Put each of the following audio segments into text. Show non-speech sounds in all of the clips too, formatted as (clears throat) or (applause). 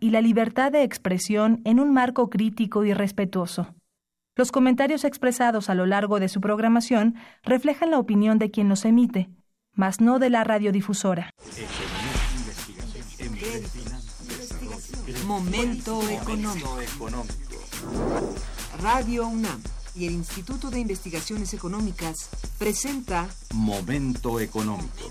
y la libertad de expresión en un marco crítico y respetuoso. Los comentarios expresados a lo largo de su programación reflejan la opinión de quien los emite, mas no de la radiodifusora. Momento económico. Radio UNAM y el Instituto de Investigaciones Económicas presenta Momento económico.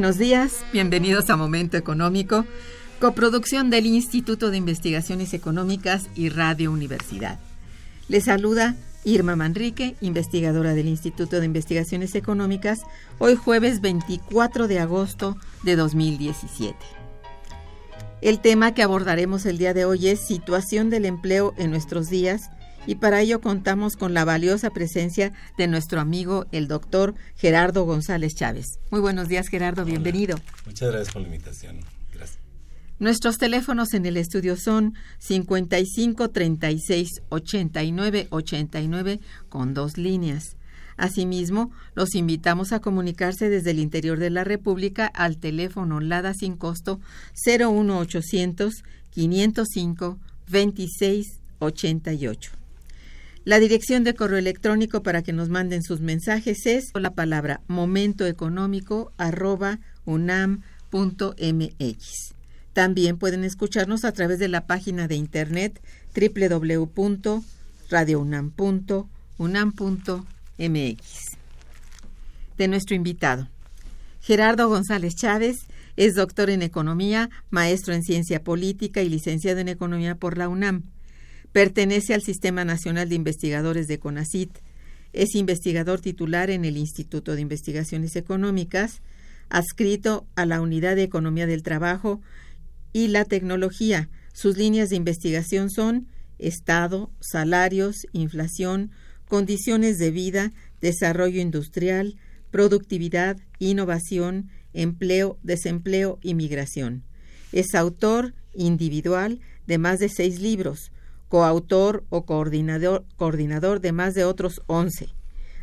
Buenos días, bienvenidos a Momento Económico, coproducción del Instituto de Investigaciones Económicas y Radio Universidad. Les saluda Irma Manrique, investigadora del Instituto de Investigaciones Económicas, hoy jueves 24 de agosto de 2017. El tema que abordaremos el día de hoy es situación del empleo en nuestros días y para ello contamos con la valiosa presencia de nuestro amigo el doctor Gerardo González Chávez. Muy buenos días Gerardo, bienvenido. Muchas gracias por la invitación. Gracias. Nuestros teléfonos en el estudio son 55 36 89 89 con dos líneas. Asimismo, los invitamos a comunicarse desde el interior de la República al teléfono LADA sin costo 01800 505 26 88. La dirección de correo electrónico para que nos manden sus mensajes es la palabra momentoeconómico También pueden escucharnos a través de la página de internet www.radiounam.unam.mx. De nuestro invitado. Gerardo González Chávez es doctor en economía, maestro en ciencia política y licenciado en economía por la UNAM. Pertenece al Sistema Nacional de Investigadores de CONACIT. Es investigador titular en el Instituto de Investigaciones Económicas, adscrito a la Unidad de Economía del Trabajo y la Tecnología. Sus líneas de investigación son Estado, salarios, inflación, condiciones de vida, desarrollo industrial, productividad, innovación, empleo, desempleo y migración. Es autor individual de más de seis libros, coautor o coordinador, de más de otros 11.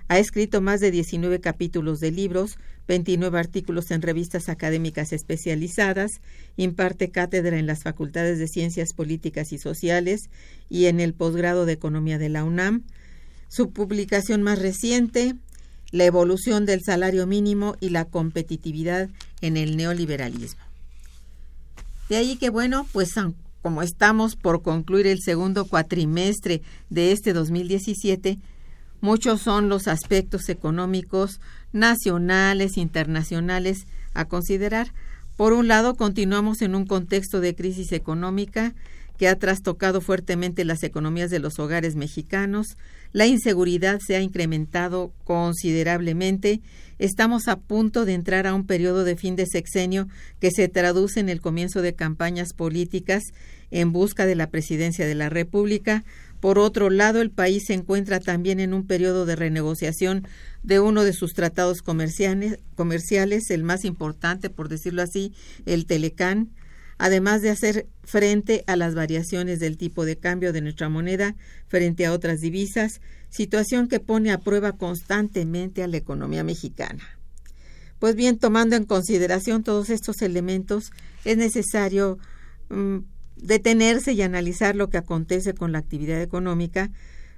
Ha escrito más de 19 capítulos de libros, 29 artículos en revistas académicas especializadas, imparte cátedra en las Facultades de Ciencias Políticas y Sociales y en el posgrado de Economía de la UNAM. Su publicación más reciente, La evolución del salario mínimo y la competitividad en el neoliberalismo. De ahí que, bueno, pues como estamos por concluir el segundo cuatrimestre de este 2017, muchos son los aspectos económicos nacionales, internacionales a considerar. Por un lado, continuamos en un contexto de crisis económica que ha trastocado fuertemente las economías de los hogares mexicanos, la inseguridad se ha incrementado considerablemente, estamos a punto de entrar a un periodo de fin de sexenio que se traduce en el comienzo de campañas políticas en busca de la presidencia de la República. Por otro lado, el país se encuentra también en un periodo de renegociación de uno de sus tratados comerciales, el más importante, por decirlo así, el Telecán, además de hacer frente a las variaciones del tipo de cambio de nuestra moneda frente a otras divisas, situación que pone a prueba constantemente a la economía mexicana. Pues bien, tomando en consideración todos estos elementos, es necesario mm, detenerse y analizar lo que acontece con la actividad económica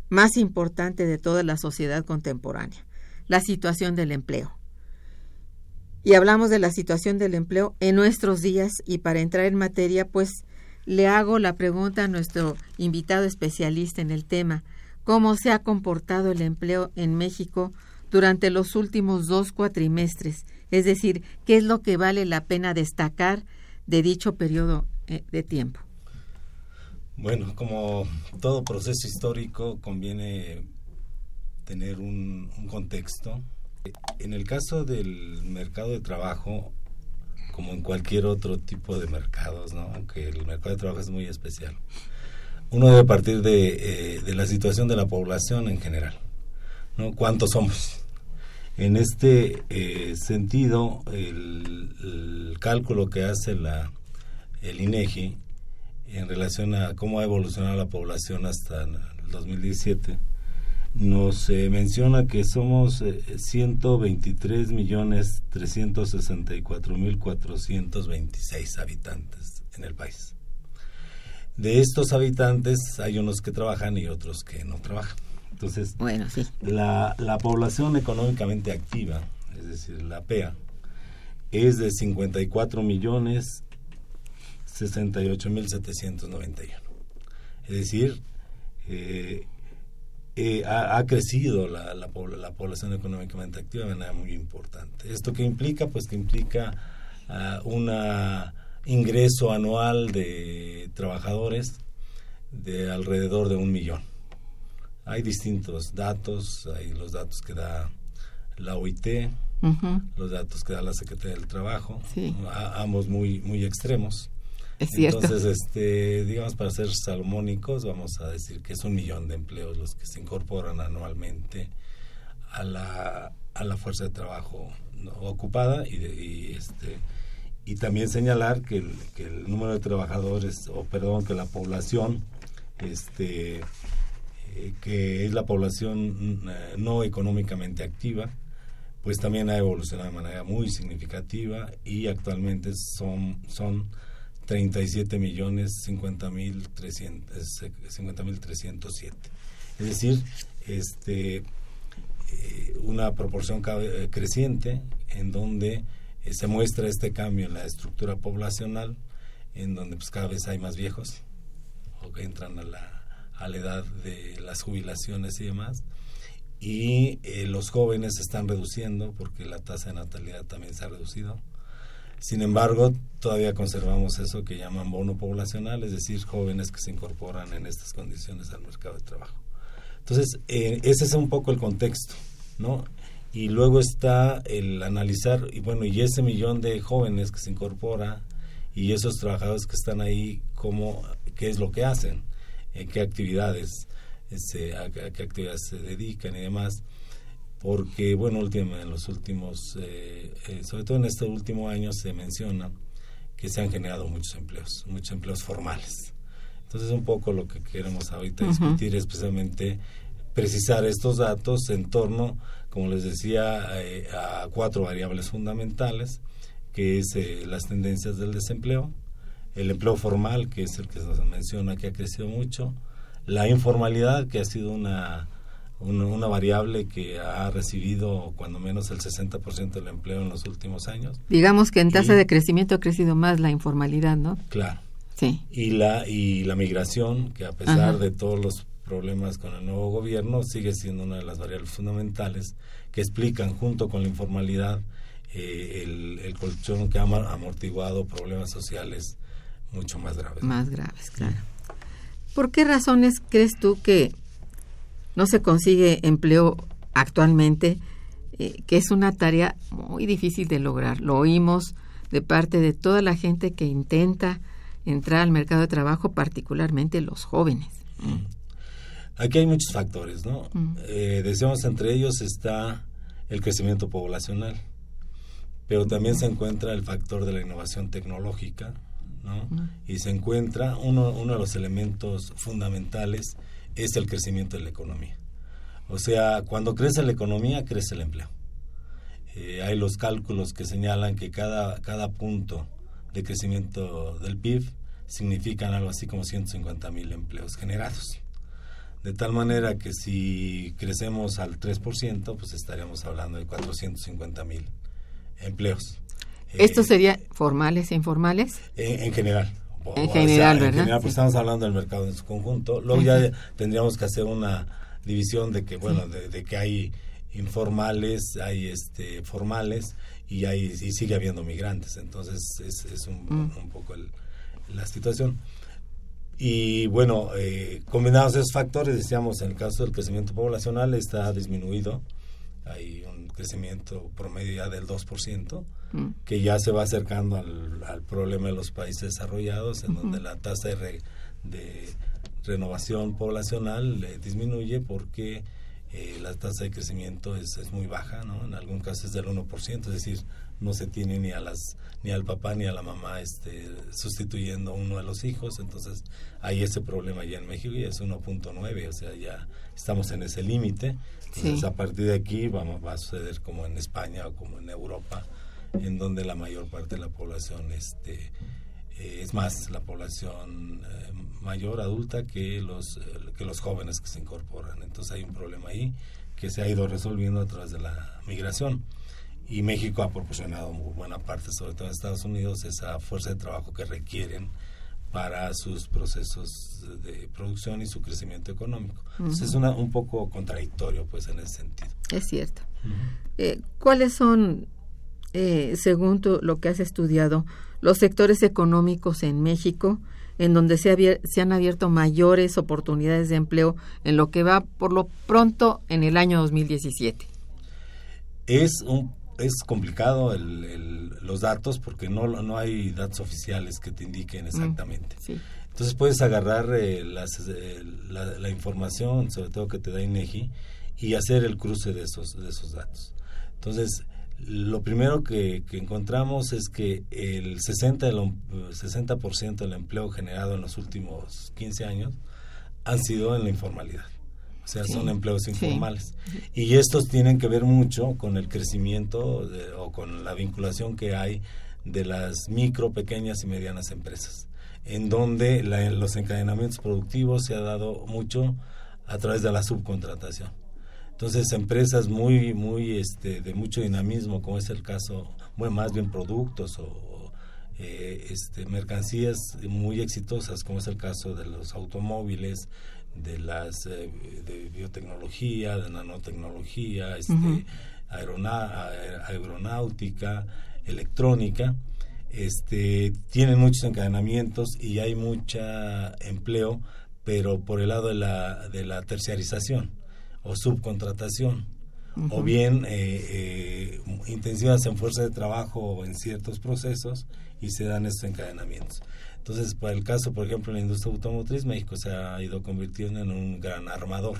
más importante de toda la sociedad contemporánea, la situación del empleo y hablamos de la situación del empleo en nuestros días y para entrar en materia, pues le hago la pregunta a nuestro invitado especialista en el tema, ¿cómo se ha comportado el empleo en México durante los últimos dos cuatrimestres? Es decir, ¿qué es lo que vale la pena destacar de dicho periodo eh, de tiempo? Bueno, como todo proceso histórico conviene tener un, un contexto, en el caso del mercado de trabajo, como en cualquier otro tipo de mercados, ¿no? aunque el mercado de trabajo es muy especial, uno debe partir de, eh, la situación de la población en general. ¿no? ¿Cuántos somos? En este eh, sentido, el, cálculo que hace la, el INEGI en relación a cómo ha evolucionado la población hasta el 2017 nos eh, menciona que somos 123 eh, millones 364 mil 426 habitantes en el país. De estos habitantes hay unos que trabajan y otros que no trabajan. Entonces, bueno, la, la población económicamente activa, es decir, la PEA, es de 54 millones 68 mil 791. Es decir, eh, eh, ha, crecido la, la, población económicamente activa de manera muy importante. ¿Esto qué implica? Pues que implica uh, un ingreso anual de trabajadores de alrededor de un millón. Hay distintos datos, hay los datos que da la OIT, los datos que da la Secretaría del Trabajo, ambos muy, muy extremos. Entonces, este, digamos, para ser salmónicos, vamos a decir que es un millón de empleos los que se incorporan anualmente a la, a la fuerza de trabajo ocupada y, este, y también señalar que el, que el número de trabajadores, o perdón, que la población, este, eh, que es la población eh, no económicamente activa, pues también ha evolucionado de manera muy significativa y actualmente son, son 37 millones 50 mil 307. Es decir, este, eh, una proporción eh, creciente en donde eh, se muestra este cambio en la estructura poblacional, en donde pues cada vez hay más viejos o que entran a la, a la edad de las jubilaciones y demás. Y los jóvenes se están reduciendo porque la tasa de natalidad también se ha reducido sin embargo, todavía conservamos eso que llaman bono poblacional, es decir, jóvenes que se incorporan en estas condiciones al mercado de trabajo. Entonces, eh, ese es un poco el contexto, ¿no? Y luego está el analizar, y bueno, y ese millón de jóvenes que se incorpora y esos trabajadores que están ahí, cómo, qué es lo que hacen, en qué actividades, este, a qué actividades se dedican y demás porque, bueno, en los últimos, eh, eh, sobre todo en este último año, se menciona que se han generado muchos empleos, muchos empleos formales. Entonces, un poco lo que queremos ahorita discutir es precisamente precisar estos datos en torno, como les decía, eh, a cuatro variables fundamentales, que es las tendencias del desempleo, el empleo formal, que es el que se menciona que ha crecido mucho, la informalidad, que ha sido una una, variable que ha recibido cuando menos el 60% del empleo en los últimos años. Digamos que en tasa de crecimiento ha crecido más la informalidad, ¿no? Claro. Sí. Y la, y la migración, que a pesar de todos los problemas con el nuevo gobierno, sigue siendo una de las variables fundamentales que explican junto con la informalidad eh, el, el, colchón que ha amortiguado problemas sociales mucho más graves. Más graves, claro. ¿Por qué razones crees tú que no se consigue empleo actualmente, eh, que es una tarea muy difícil de lograr? Lo oímos de parte de toda la gente que intenta entrar al mercado de trabajo, particularmente los jóvenes. Mm. Aquí hay muchos factores, ¿no? Mm. Eh, decíamos, entre ellos está el crecimiento poblacional, pero también se encuentra el factor de la innovación tecnológica, ¿no? Mm. Y se encuentra uno, uno de los elementos fundamentales es el crecimiento de la economía. O sea, cuando crece la economía, crece el empleo. Eh, hay los cálculos que señalan que cada, cada punto de crecimiento del PIB significan algo así como 150 mil empleos generados. De tal manera que si crecemos al 3%, pues estaríamos hablando de 450 mil empleos. ¿Esto eh, sería formales e informales? En, general. En general, ¿verdad? En general, pues estamos hablando del mercado en su conjunto. Luego ya tendríamos que hacer una división de que, bueno, de, que hay informales, hay este formales y hay y sigue habiendo migrantes. Entonces es, es un, mm. un poco el, la situación. Y bueno, eh, combinados esos factores, decíamos, en el caso del crecimiento poblacional está disminuido, hay un crecimiento promedio ya del 2%, mm. que ya se va acercando al, problema de los países desarrollados, en donde la tasa de, de renovación poblacional disminuye porque eh, la tasa de crecimiento es, es muy baja, ¿no? En algún caso es del 1%, es decir, no se tiene ni a las ni al papá ni a la mamá este sustituyendo uno de los hijos entonces hay ese problema ya en México y es 1.9 o sea ya estamos en ese límite entonces a partir de aquí vamos va a suceder como en España o como en Europa en donde la mayor parte de la población este eh, es más la población eh, mayor adulta que los eh, que los jóvenes que se incorporan entonces hay un problema ahí que se ha ido resolviendo a través de la migración y México ha proporcionado muy buena parte, sobre todo en Estados Unidos, esa fuerza de trabajo que requieren para sus procesos de producción y su crecimiento económico. es una, un poco contradictorio, pues, en ese sentido. Es cierto. ¿Cuáles son, eh, según lo que has estudiado, los sectores económicos en México en donde se, se han abierto mayores oportunidades de empleo en lo que va por lo pronto en el año 2017? Es un es complicado el, los datos porque no, no hay datos oficiales que te indiquen mm, exactamente. Entonces puedes agarrar eh, eh, la, información, sobre todo que te da INEGI, y hacer el cruce de esos, de esos datos. Entonces, lo primero que, encontramos es que el 60%, del, 60 del empleo generado en los últimos 15 años han sido en la informalidad. O sea, son empleos informales. Y estos tienen que ver mucho con el crecimiento o con la vinculación que hay de las micro, pequeñas y medianas empresas, en donde los encadenamientos productivos se ha dado mucho a través de la subcontratación. Entonces, empresas muy, muy, este, de mucho dinamismo, como es el caso, bueno, más bien productos o eh, este, mercancías muy exitosas, como es el caso de los automóviles, de las eh, de biotecnología, de nanotecnología, este, aeronáutica, electrónica, este, tienen muchos encadenamientos y hay mucho empleo, pero por el lado de la, de la terciarización o subcontratación, o bien eh, eh, intensivas en fuerza de trabajo o en ciertos procesos y se dan estos encadenamientos. Entonces, para el caso, por ejemplo, en la industria automotriz, México se ha ido convirtiendo en un gran armador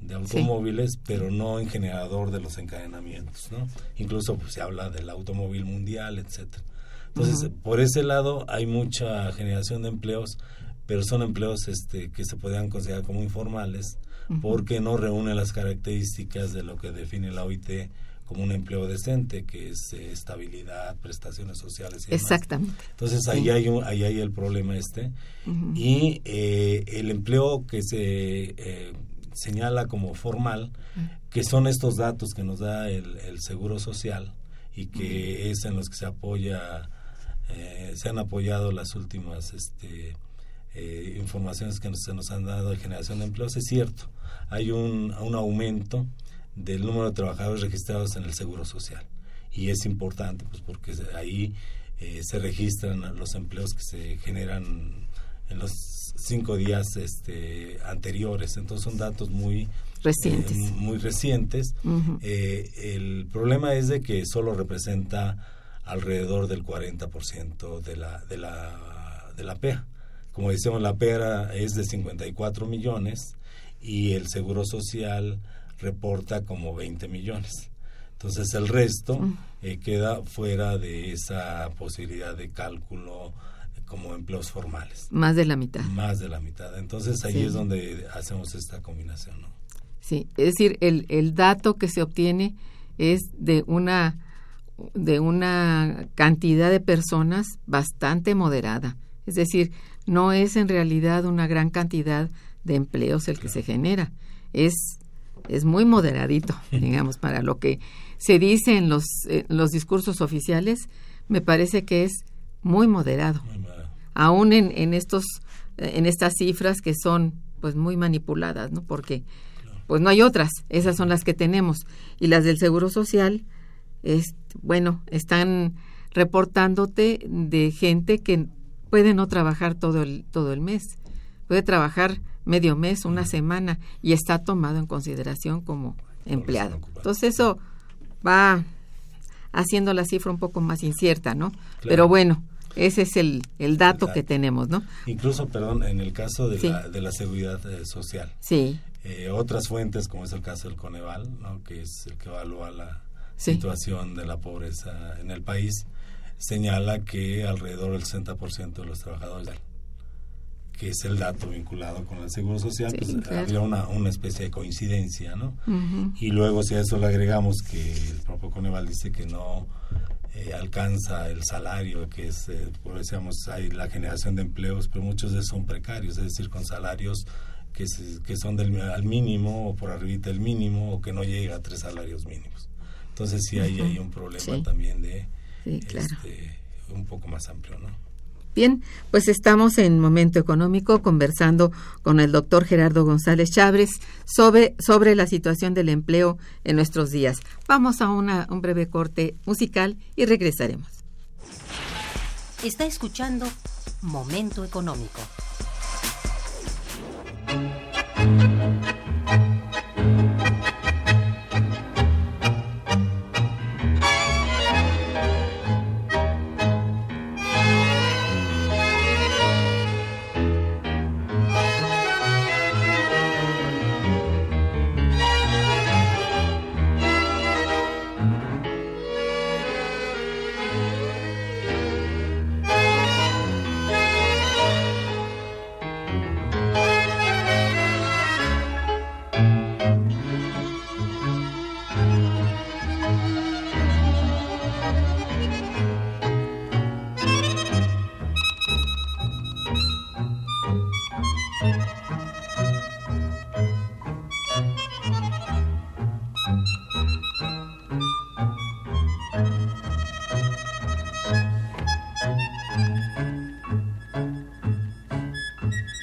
de automóviles, pero no en generador de los encadenamientos, ¿no? Incluso pues, se habla del automóvil mundial, etcétera. Entonces, por ese lado hay mucha generación de empleos, pero son empleos este, que se podrían considerar como informales, porque no reúnen las características de lo que define la OIT como un empleo decente, que es eh, estabilidad, prestaciones sociales y Exactamente. Entonces ahí, hay ahí hay el problema este. Y eh, el empleo que se eh, señala como formal, que son estos datos que nos da el, Seguro Social y que es en los que se apoya, se han apoyado las últimas este, informaciones que se nos han dado de generación de empleos, es cierto. Hay un, un aumento del número de trabajadores registrados en el Seguro Social. y es importante pues porque ahí eh, se registran los empleos que se generan en los cinco días este, anteriores. Entonces son datos muy recientes. Eh, muy recientes. Eh, el problema es de que solo representa alrededor del 40% de la, de la, de la PEA. Como decíamos, la PEA es de 54 millones y el Seguro Social reporta como 20 millones. Entonces el resto eh, queda fuera de esa posibilidad de cálculo como empleos formales. Más de la mitad. Más de la mitad. Entonces ahí es donde hacemos esta combinación. ¿no? Sí, es decir, el, el dato que se obtiene es de una de una cantidad de personas bastante moderada. Es decir, no es en realidad una gran cantidad de empleos el que se genera. Es, es muy moderadito, (laughs) digamos, para lo que se dice en los, los discursos oficiales, me parece que es muy moderado. Aún en, en, estos, en estas cifras que son pues muy manipuladas, ¿no? Porque pues no hay otras, esas son las que tenemos. Y las del Seguro Social, es, bueno, están reportándote de gente que puede no trabajar todo el, todo el mes, puede trabajar medio mes, una semana, y está tomado en consideración como empleado. Entonces eso va haciendo la cifra un poco más incierta, ¿no? Pero bueno, ese es el, el dato que tenemos, ¿no? Incluso, perdón, en el caso de, la, de la seguridad eh, social. Sí. Eh, otras fuentes, como es el caso del Coneval, ¿no? que es el que evalúa la situación de la pobreza en el país, señala que alrededor del 60% de los trabajadores que es el dato vinculado con el Seguro Social, pues había una, una especie de coincidencia, ¿no? Y luego si a eso le agregamos que el propio Coneval dice que no eh, alcanza el salario, que es, eh, por decíamos, hay la generación de empleos, pero muchos de esos son precarios, es decir, con salarios que, que son del, al mínimo o por arriba del mínimo o que no llega a tres salarios mínimos. Entonces sí hay, hay un problema también de este, un poco más amplio, ¿no? Bien, pues estamos en Momento Económico conversando con el doctor Gerardo González Chávez sobre, sobre la situación del empleo en nuestros días. Vamos a una, un breve corte musical y regresaremos. Está escuchando Momento Económico.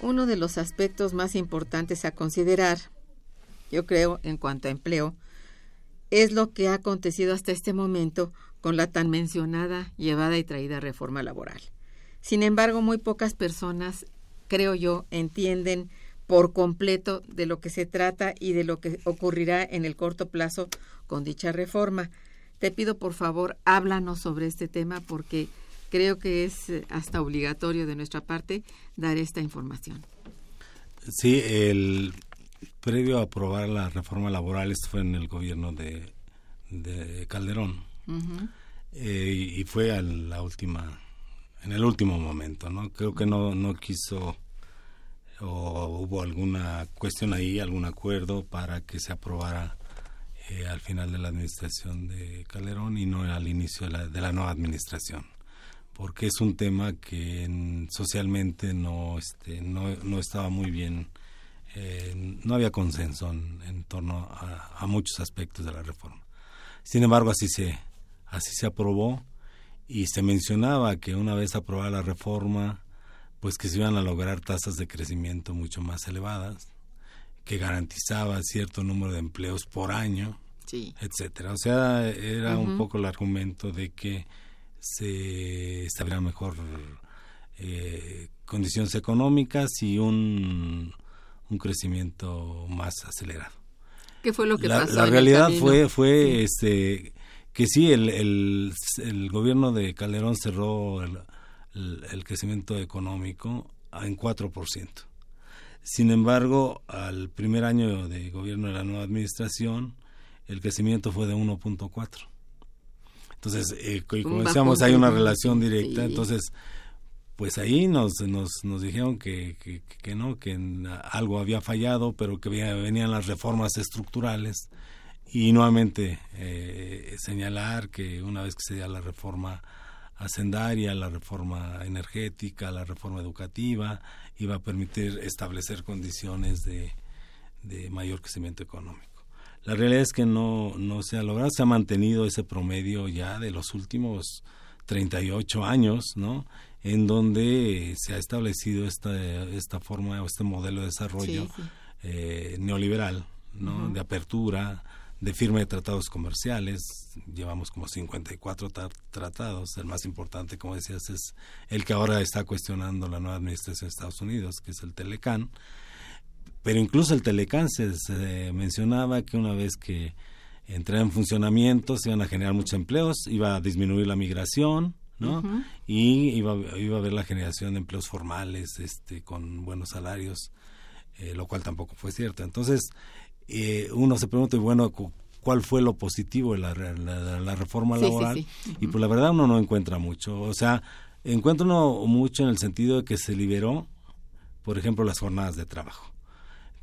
Uno de los aspectos más importantes a considerar, yo creo, en cuanto a empleo, es lo que ha acontecido hasta este momento con la tan mencionada, llevada y traída reforma laboral. Sin embargo, muy pocas personas, creo yo, entienden por completo de lo que se trata y de lo que ocurrirá en el corto plazo con dicha reforma. Te pido, por favor, háblanos sobre este tema porque creo que es eh, hasta obligatorio de nuestra parte dar esta información. Sí, el previo a aprobar la reforma laboral, esto fue en el gobierno de, Calderón, eh, y fue en la última, en el último momento, ¿no? Creo que no, no quiso o hubo alguna cuestión ahí, algún acuerdo para que se aprobara eh, al final de la administración de Calderón y no al inicio de la, de la nueva administración porque es un tema que socialmente no, este, no, no estaba muy bien eh, no había consenso en, torno a, muchos aspectos de la reforma. Sin embargo, así se, así se aprobó y se mencionaba que una vez aprobada la reforma, pues que se iban a lograr tasas de crecimiento mucho más elevadas, que garantizaba cierto número de empleos por año, etcétera. O sea, era un poco el argumento de que se establieran mejor eh, condiciones económicas y un un crecimiento más acelerado. ¿Qué fue lo que la, pasó? La realidad fue fue este que sí el, el, gobierno de Calderón cerró el, el crecimiento económico en 4%. Sin embargo, al primer año de gobierno de la nueva administración, el crecimiento fue de 1.4. Entonces, eh, como decíamos, hay una relación directa. Entonces, pues ahí nos, nos, nos dijeron que, que, no, que algo había fallado, pero que venían las reformas estructurales y nuevamente eh, señalar que una vez que se diera la reforma hacendaria, la reforma energética, la reforma educativa, iba a permitir establecer condiciones de, de mayor crecimiento económico. La realidad es que no, no se ha logrado, se ha mantenido ese promedio ya de los últimos 38 años, ¿no? en donde se ha establecido esta, esta forma o este modelo de desarrollo Eh, neoliberal, ¿no? de apertura, de firma de tratados comerciales. Llevamos como 54 tratados. El más importante, como decías, es el que ahora está cuestionando la nueva administración de Estados Unidos, que es el Telecán. Pero incluso el Telecán se, mencionaba que una vez que entrara en funcionamiento se iban a generar muchos empleos, iba a disminuir la migración, ¿no? Y iba, iba a haber la generación de empleos formales, este, con buenos salarios, eh, lo cual tampoco fue cierto. Entonces, eh, uno se pregunta, bueno, ¿cuál fue lo positivo de la, la, reforma laboral? Y pues la verdad uno no encuentra mucho. O sea, encuentra uno mucho en el sentido de que se liberó, por ejemplo, las jornadas de trabajo.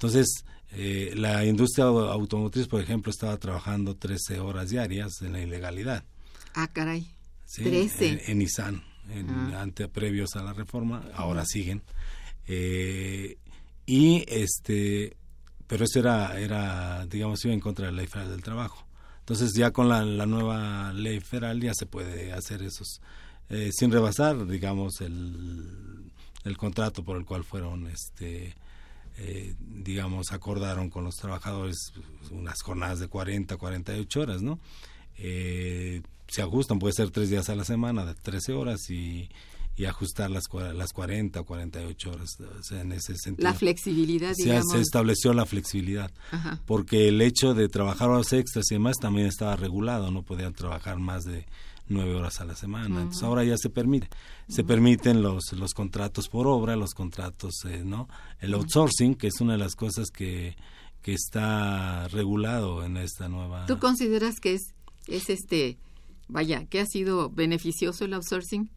Entonces, eh, la industria automotriz, por ejemplo, estaba trabajando 13 horas diarias en la ilegalidad. Ah, caray. En, Nissan, en, ah. previos a la reforma, ahora siguen. Eh, y este, pero eso era, era, digamos, iba en contra de la ley federal del trabajo. Entonces ya con la, nueva ley federal ya se puede hacer esos, eh, sin rebasar, digamos, el, el contrato por el cual fueron, este, eh, digamos, acordaron con los trabajadores unas jornadas de 40, 48 horas, ¿no? Eh, se ajustan, puede ser tres días a la semana, de 13 horas y, y ajustar las, las 40 o 48 horas. O sea, en ese sentido. La flexibilidad, se, se estableció la flexibilidad. Porque el hecho de trabajar horas extras y demás también estaba regulado, no podían trabajar más de nueve horas a la semana. Entonces ahora ya se permite. Se permiten los, los contratos por obra, los contratos, eh, ¿no? El outsourcing, que es una de las cosas que, que está regulado en esta nueva... ¿Tú consideras que es, es este vaya, ¿qué ha sido beneficioso el outsourcing?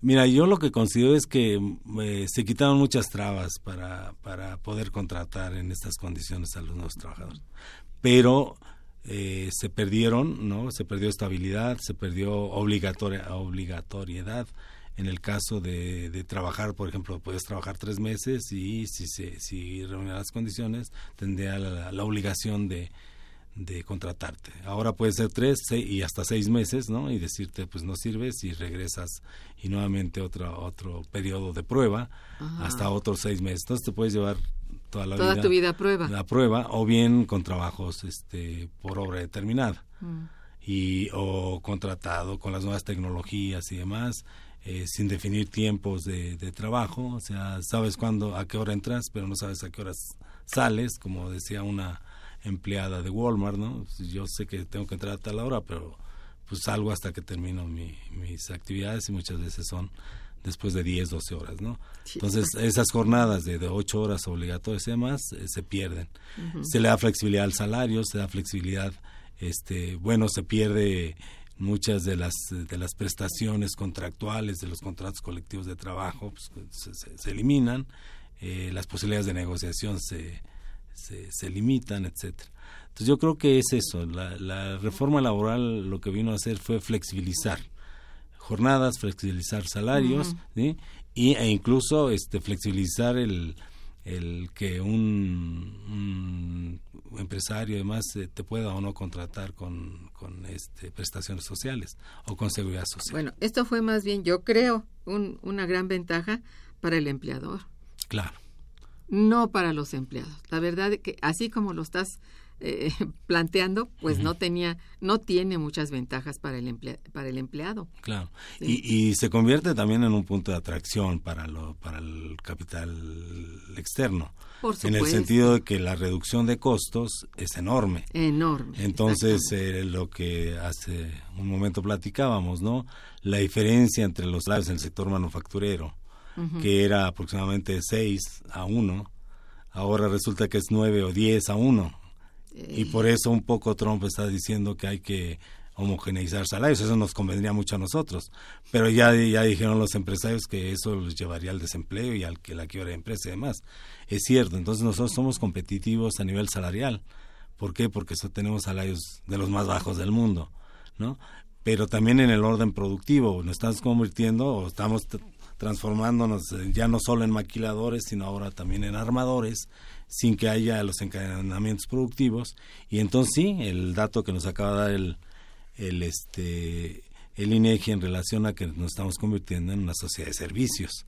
Mira, yo lo que considero es que eh, se quitaron muchas trabas para, para poder contratar en estas condiciones a los nuevos trabajadores. Pero eh, se perdieron, ¿no? Se perdió estabilidad, se perdió obligatoria, obligatoriedad. En el caso de, de trabajar, por ejemplo, puedes trabajar tres meses y si se si reúnen las condiciones, tendría la obligación de, de contratarte. Ahora puede ser tres y hasta seis meses, ¿no? Y decirte, pues no sirves y regresas y nuevamente otro, otro periodo de prueba hasta otros seis meses. Entonces te puedes llevar toda la toda tu vida a prueba. La prueba o bien con trabajos este, por obra determinada. Mm. Y, o contratado con las nuevas tecnologías y demás, eh, sin definir tiempos de, de, trabajo, o sea, sabes cuándo, a qué hora entras, pero no sabes a qué horas sales, como decía una empleada de Walmart, ¿no? Yo sé que tengo que entrar a tal hora, pero pues salgo hasta que termino mis actividades y muchas veces son después de 10, 12 horas, ¿no? Entonces, esas jornadas de, de 8 horas obligatorias y demás eh, se pierden. Se le da flexibilidad al salario, se da flexibilidad, este, bueno, se pierde muchas de las de las prestaciones contractuales de los contratos colectivos de trabajo pues, se, eliminan eh, las posibilidades de negociación se, se, limitan, etcétera. Entonces yo creo que es eso, la, reforma laboral lo que vino a hacer fue flexibilizar jornadas, flexibilizar salarios, y, e incluso este flexibilizar el, el que un, empresario además eh, te pueda o no contratar con, con este, prestaciones sociales o con seguridad social. Bueno, esto fue más bien, yo creo, un, una gran ventaja para el empleador. Claro no para los empleados. La verdad es que así como lo estás eh, (laughs) planteando, pues no tenía, no tiene muchas ventajas para el para el empleado. Claro. Y, se convierte también en un punto de atracción para lo, para el capital externo. Por en el sentido de que la reducción de costos es enorme. Enorme. Entonces, eh, lo que hace un momento platicábamos, ¿no? La diferencia entre los salarios en el sector manufacturero que era aproximadamente 6 a 1, ahora resulta que es 9 o 10 a 1. Y por eso un poco Trump está diciendo que hay que homogeneizar salarios, eso nos convendría mucho a nosotros, pero ya, ya dijeron los empresarios que eso los llevaría al desempleo y al que la quiebra de empresa y demás. Es cierto, entonces nosotros somos competitivos a nivel salarial. ¿Por qué? Porque eso tenemos salarios de los más bajos del mundo, ¿no? Pero también en el orden productivo, nos estamos convirtiendo o estamos transformándonos ya no solo en maquiladores, sino ahora también en armadores, sin que haya los encadenamientos productivos. Y entonces sí, el dato que nos acaba de dar el, el, este, el INEGI en relación a que nos estamos convirtiendo en una sociedad de servicios.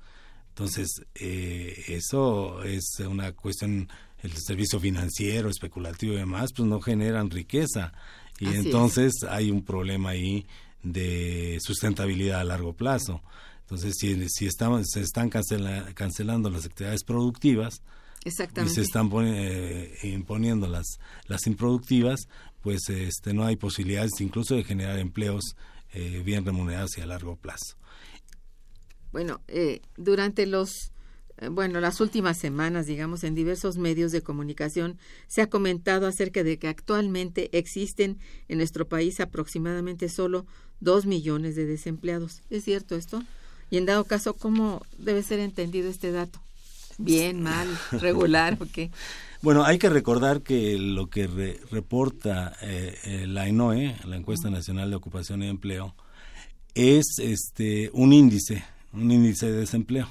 Entonces, eh, eso es una cuestión, el servicio financiero, especulativo y demás, pues no generan riqueza. Y entonces hay un problema ahí de sustentabilidad a largo plazo. Entonces, si, si estamos, se están cancelando las actividades productivas y se están eh, imponiendo las, las improductivas, pues este, no hay posibilidades incluso de generar empleos eh, bien remunerados y a largo plazo. Bueno, eh, durante los bueno, las últimas semanas, digamos, en diversos medios de comunicación se ha comentado acerca de que actualmente existen en nuestro país aproximadamente solo dos millones de desempleados. ¿Es cierto esto? Y en dado caso, ¿cómo debe ser entendido este dato? ¿Bien, mal, regular o qué? (laughs) Bueno, hay que recordar que lo que reporta eh, eh, la ENOE, la Encuesta Nacional de Ocupación y Empleo, es este un índice, un índice de desempleo.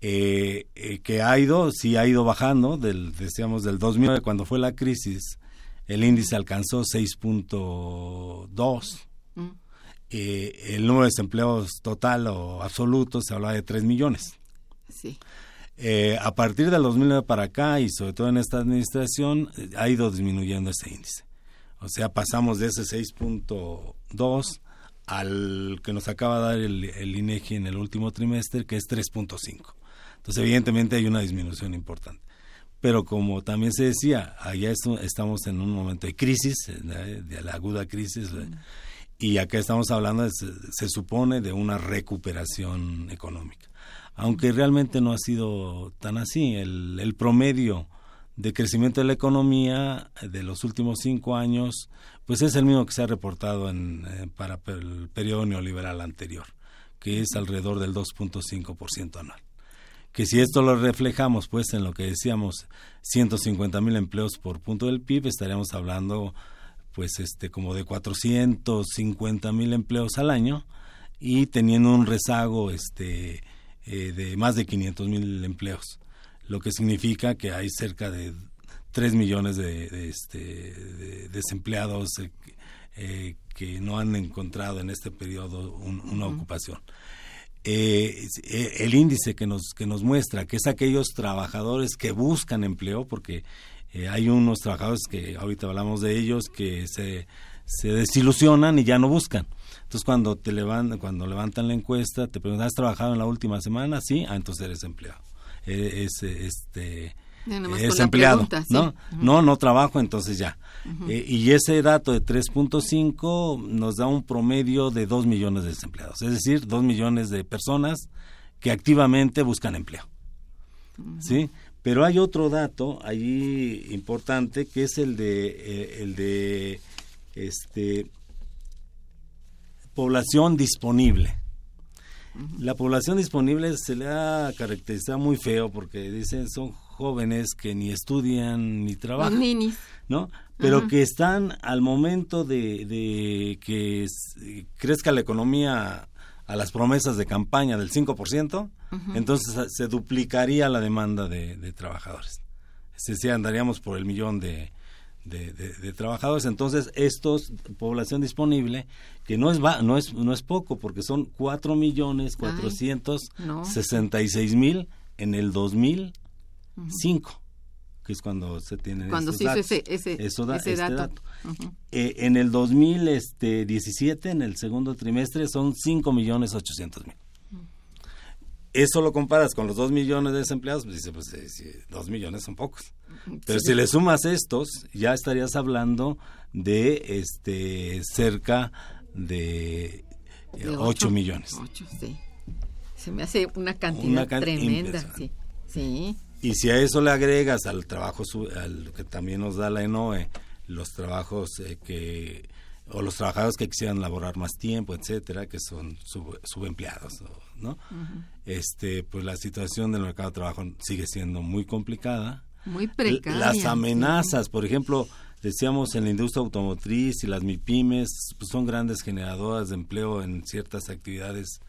Eh, que ha ido, sí ha ido bajando, del, decíamos del 2009 cuando fue la crisis, el índice alcanzó 6.2 eh, el número de desempleados total o absoluto se hablaba de 3 millones. Sí. Eh, a partir del 2009 para acá y sobre todo en esta administración eh, ha ido disminuyendo ese índice. O sea, pasamos de ese 6.2 al que nos acaba de dar el, el, INEGI en el último trimestre, que es 3.5. Entonces, evidentemente hay una disminución importante. Pero como también se decía, allá estamos en un momento de crisis, de, la aguda crisis. Mm y acá estamos hablando, se, supone, de una recuperación económica. Aunque realmente no ha sido tan así. El, promedio de crecimiento de la economía de los últimos cinco años, pues es el mismo que se ha reportado en, eh, para el periodo neoliberal anterior, que es alrededor del 2.5% anual. Que si esto lo reflejamos, pues en lo que decíamos, 150 mil empleos por punto del PIB, estaríamos hablando pues este como de 450 mil empleos al año y teniendo un rezago este eh, de más de 500 mil empleos lo que significa que hay cerca de 3 millones de, este, desempleados que no han encontrado en este periodo una ocupación. el índice que nos, que nos muestra que es aquellos trabajadores que buscan empleo, porque hay unos trabajadores que ahorita hablamos de ellos que se, se desilusionan y ya no buscan. Entonces cuando te levantan, cuando levantan la encuesta, te preguntan, ¿has trabajado en la última semana? Sí, ah, entonces eres empleado. E, es, este es empleado, ¿no? No, no trabajo, entonces ya. Eh, y ese dato de 3.5 nos da un promedio de 2 millones de desempleados, es decir, 2 millones de personas que activamente buscan empleo. ¿Sí? Pero hay otro dato allí importante que es el de eh, el de este población disponible. La población disponible se le ha caracterizado muy feo porque dicen son jóvenes que ni estudian ni trabajan, ¿no? Pero que están al momento de, que crezca la economía a las promesas de campaña del 5%, entonces se duplicaría la demanda de, trabajadores. Es decir, andaríamos por el millón de, de, trabajadores. Entonces, estos, población disponible, que no es, no es, no es poco, porque son 4 millones 466 mil en el 2005, que es cuando se tiene Cuando se hizo ese, ese, Eso este dato. Eh, en el 2017, en el segundo trimestre, son 5 millones 800 mil eso lo comparas con los 2 millones de desempleados, pues dice, pues 2 millones son pocos. Pero si le sumas estos, ya estarías hablando de este cerca de, 8, millones. 8, sí. Se me hace una cantidad tremenda, sí. sí. Y si a eso le agregas al trabajo al que también nos da la ENOE, los trabajos eh, que o los trabajadores que quisieran laborar más tiempo, etcétera, que son subempleados, ¿no? Este, pues la situación del mercado de trabajo sigue siendo muy complicada. Muy precaria. Las amenazas, por ejemplo, decíamos en la industria automotriz y las MIPIMES pues son grandes generadoras de empleo en ciertas actividades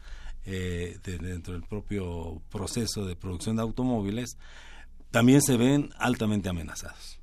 eh, dentro del propio proceso de producción de automóviles, también se ven altamente amenazados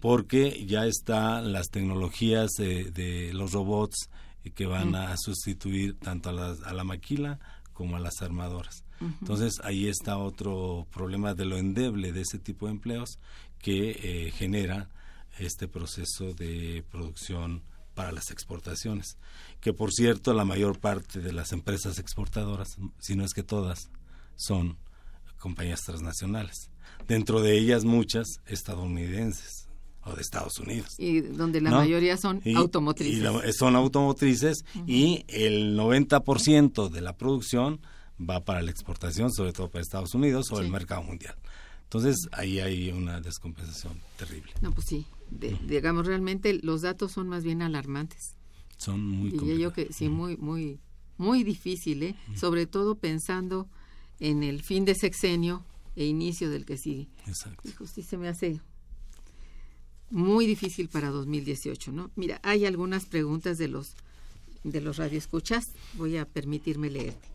porque ya están las tecnologías de, los robots que van a sustituir tanto a, la maquila como a las armadoras. Entonces ahí está otro problema de lo endeble de ese tipo de empleos que eh, genera este proceso de producción para las exportaciones. Que por cierto, la mayor parte de las empresas exportadoras, si no es que todas, son compañías transnacionales. Dentro de ellas muchas estadounidenses o de Estados Unidos. Y donde la mayoría son automotrices. son automotrices y el 90% de la producción va para la exportación, sobre todo para Estados Unidos o el mercado mundial. Entonces ahí hay una descompensación terrible. No, pues sí, digamos realmente los datos son más bien alarmantes. Son muy Y yo que sí, muy, muy, muy difícil, ¿eh? sobre todo pensando en el fin de sexenio e inicio del que sigue. Exacto. sí se me hace muy difícil para 2018, ¿no? Mira, hay algunas preguntas de los de los radioescuchas, voy a permitirme leerte.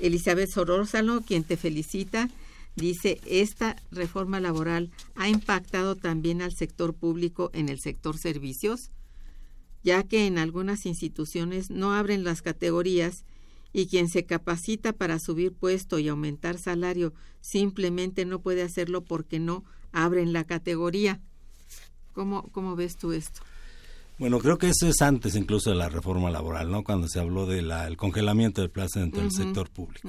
Elizabeth Sorózalo, quien te felicita, dice, esta reforma laboral ha impactado también al sector público en el sector servicios, ya que en algunas instituciones no abren las categorías y quien se capacita para subir puesto y aumentar salario simplemente no puede hacerlo porque no abren la categoría. ¿Cómo, cómo ves tú esto? Bueno, creo que eso es antes incluso de la reforma laboral, ¿no? Cuando se habló del congelamiento de plazas dentro del sector público.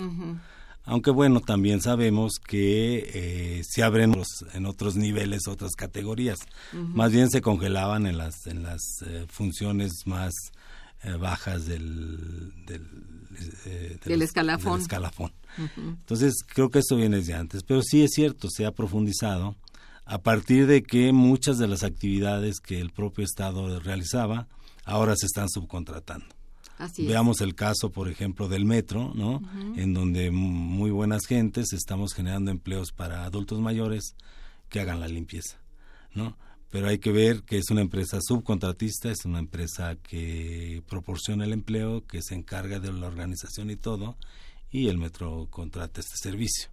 Aunque bueno, también sabemos que eh, se abren en otros niveles otras categorías. Más bien se congelaban en las en las eh, funciones más eh, bajas del del, del escalafón. escalafón. Entonces creo que eso viene desde antes, pero sí es cierto, se ha profundizado a partir de que muchas de las actividades que el propio Estado realizaba ahora se están subcontratando. Veamos el caso, por ejemplo, del metro, ¿no? En donde muy buenas gentes estamos generando empleos para adultos mayores que hagan la limpieza, ¿no? Pero hay que ver que es una empresa subcontratista, es una empresa que proporciona el empleo, que se encarga de la organización y todo, y el metro contrata este servicio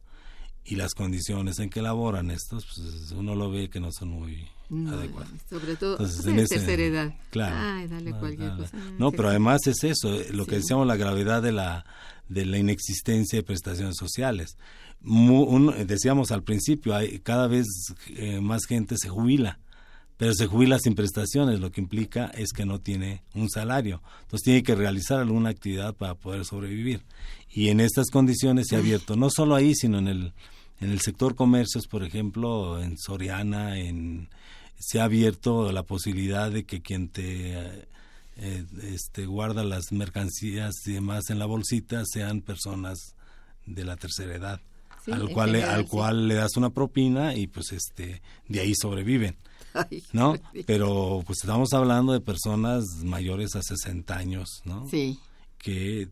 y las condiciones en que laboran estos, pues uno lo ve que no son muy adecuadas. Sobre todo en de tercera edad. Claro. Ay, dale cualquier cosa. No, pero además es eso, eh, lo que decíamos, la gravedad de la, de la inexistencia de prestaciones sociales. decíamos al principio, hay, cada vez eh, más gente se jubila pero se jubila sin prestaciones, lo que implica es que no tiene un salario. Entonces tiene que realizar alguna actividad para poder sobrevivir. Y en estas condiciones se ha abierto, no solo ahí, sino en el, en el sector comercios, por ejemplo, en Soriana, en, se ha abierto la posibilidad de que quien te eh, este, guarda las mercancías y demás en la bolsita sean personas de la tercera edad. al cual le, al cual le das una propina y pues este de ahí sobreviven ¿no? (laughs) Pero pues estamos hablando de personas mayores a 60 años, ¿no? Sí. Que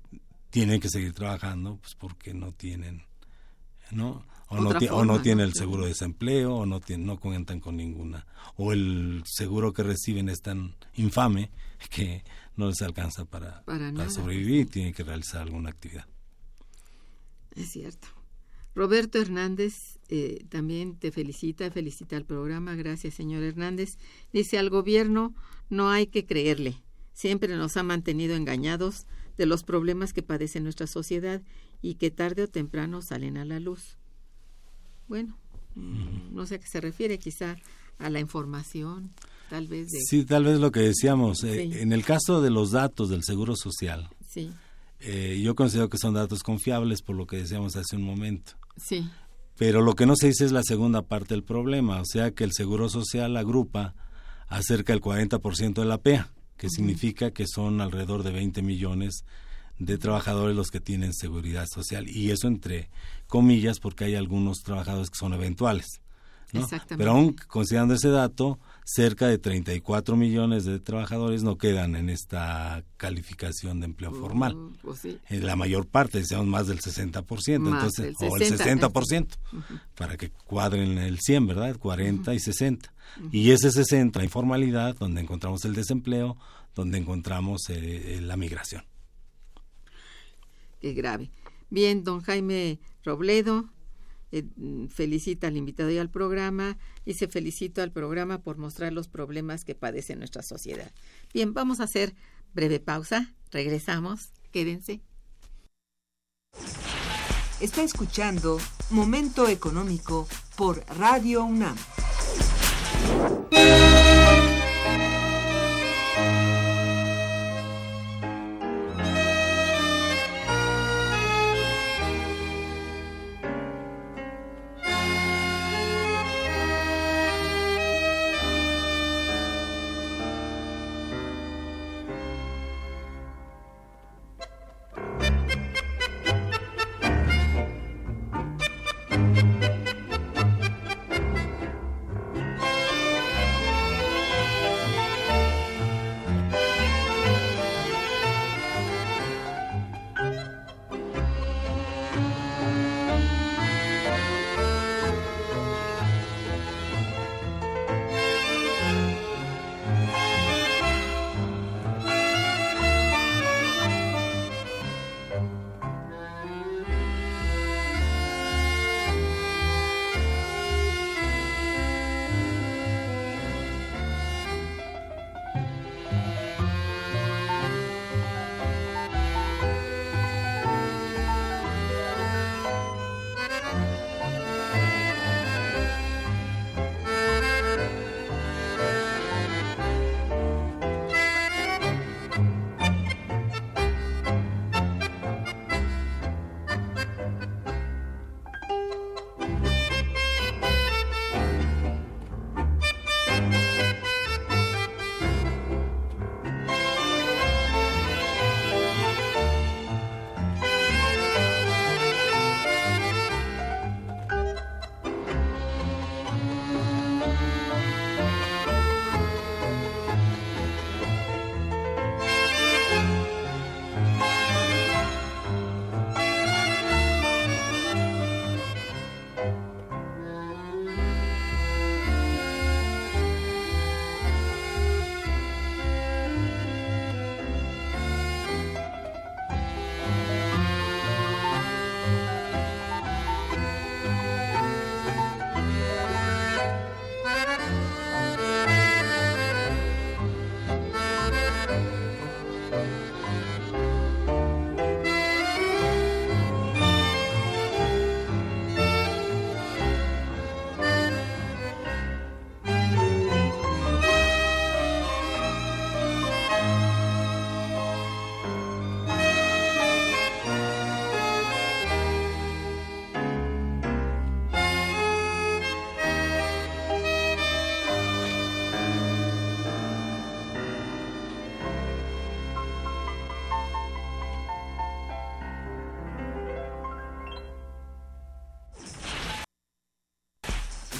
tienen que seguir trabajando pues porque no tienen, ¿no? O no, o no tienen el seguro de desempleo o no no cuentan con ninguna o el seguro que reciben es tan infame que no les alcanza para, para sobrevivir y tienen que realizar alguna actividad. Es cierto. Roberto Hernández eh, también te felicita, felicita al programa. Gracias, señor Hernández. Dice, al gobierno no hay que creerle. Siempre nos ha mantenido engañados de los problemas que padece nuestra sociedad y que tarde o temprano salen a la luz. Bueno, mm, no sé a qué se refiere, quizá a la información, tal vez. De... Sí, tal vez lo que decíamos. Eh, en el caso de los datos del Seguro Social, sí. Eh, yo considero que son datos confiables por lo que decíamos hace un momento. Sí. Pero lo que no se dice es la segunda parte del problema, o sea que el Seguro Social agrupa a cerca del 40% de la PEA, que significa que son alrededor de 20 millones de trabajadores los que tienen seguridad social. Y eso entre comillas porque hay algunos trabajadores que son eventuales. Pero aún considerando ese dato, cerca de 34 millones de trabajadores no quedan en esta calificación de empleo formal. Mm, pues en la mayor parte, decíamos más del 60%, entonces, o el 60%, para que cuadren el 100, ¿verdad? 40 y 60. Y ese 60, la informalidad, donde encontramos el desempleo, donde encontramos eh, la migración. Qué grave. Bien, don Jaime Robledo, eh, felicita al invitado y al programa y se felicita al programa por mostrar los problemas que padece nuestra sociedad. Bien, vamos a hacer breve pausa, regresamos, quédense. Está escuchando Momento Económico por Radio UNAM.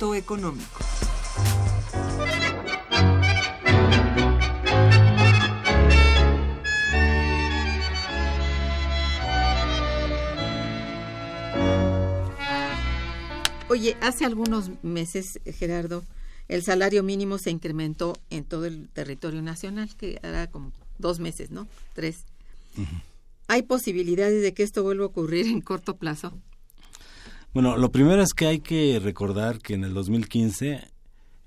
Momento Económico. Oye, hace algunos meses, Gerardo, el salario mínimo se incrementó en todo el territorio nacional, que era como dos meses, ¿no? Tres. ¿Hay posibilidades de que esto vuelva a ocurrir en corto plazo? Bueno, lo primero es que hay que recordar que en el 2015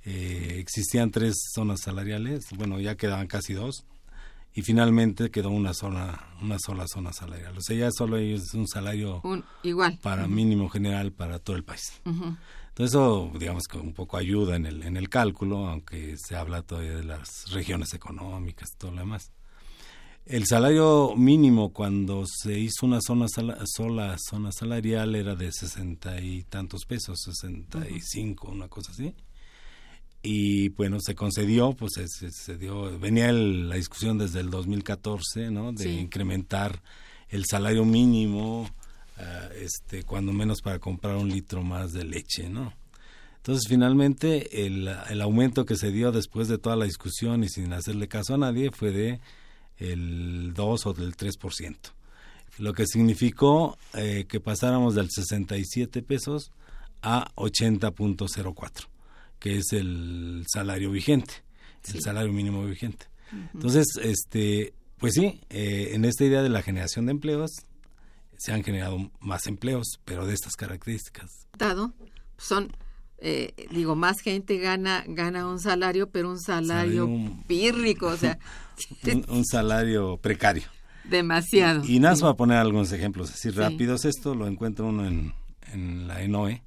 eh, existían tres zonas salariales, bueno, ya quedaban casi dos, y finalmente quedó una sola, una sola zona salarial. O sea, ya solo es un salario igual para mínimo general para todo el país. Entonces eso, digamos que un poco ayuda en el, en el cálculo, aunque se habla todavía de las regiones económicas y todo lo demás. El salario mínimo cuando se hizo una zona sola zona salarial era de sesenta y tantos pesos, sesenta y cinco, una cosa así. Y bueno se concedió pues se, dio venía la discusión desde el 2014 no de incrementar el salario mínimo uh, este cuando menos para comprar un litro más de leche no entonces finalmente el, el aumento que se dio después de toda la discusión y sin hacerle caso a nadie fue de el 2 o del 3%, lo que significó eh, que pasáramos del 67 pesos a 80.04 que es el salario vigente, el salario mínimo vigente. Entonces, este, pues sí, eh, en esta idea de la generación de empleos se han generado más empleos, pero de estas características. Dado, son eh, digo, más gente gana gana un salario, pero un salario, pírrico, o sea, (laughs) un, salario precario. Demasiado. Y, nada, sí. a poner algunos ejemplos así rápidos. Esto lo encuentra uno en, en la ENOE,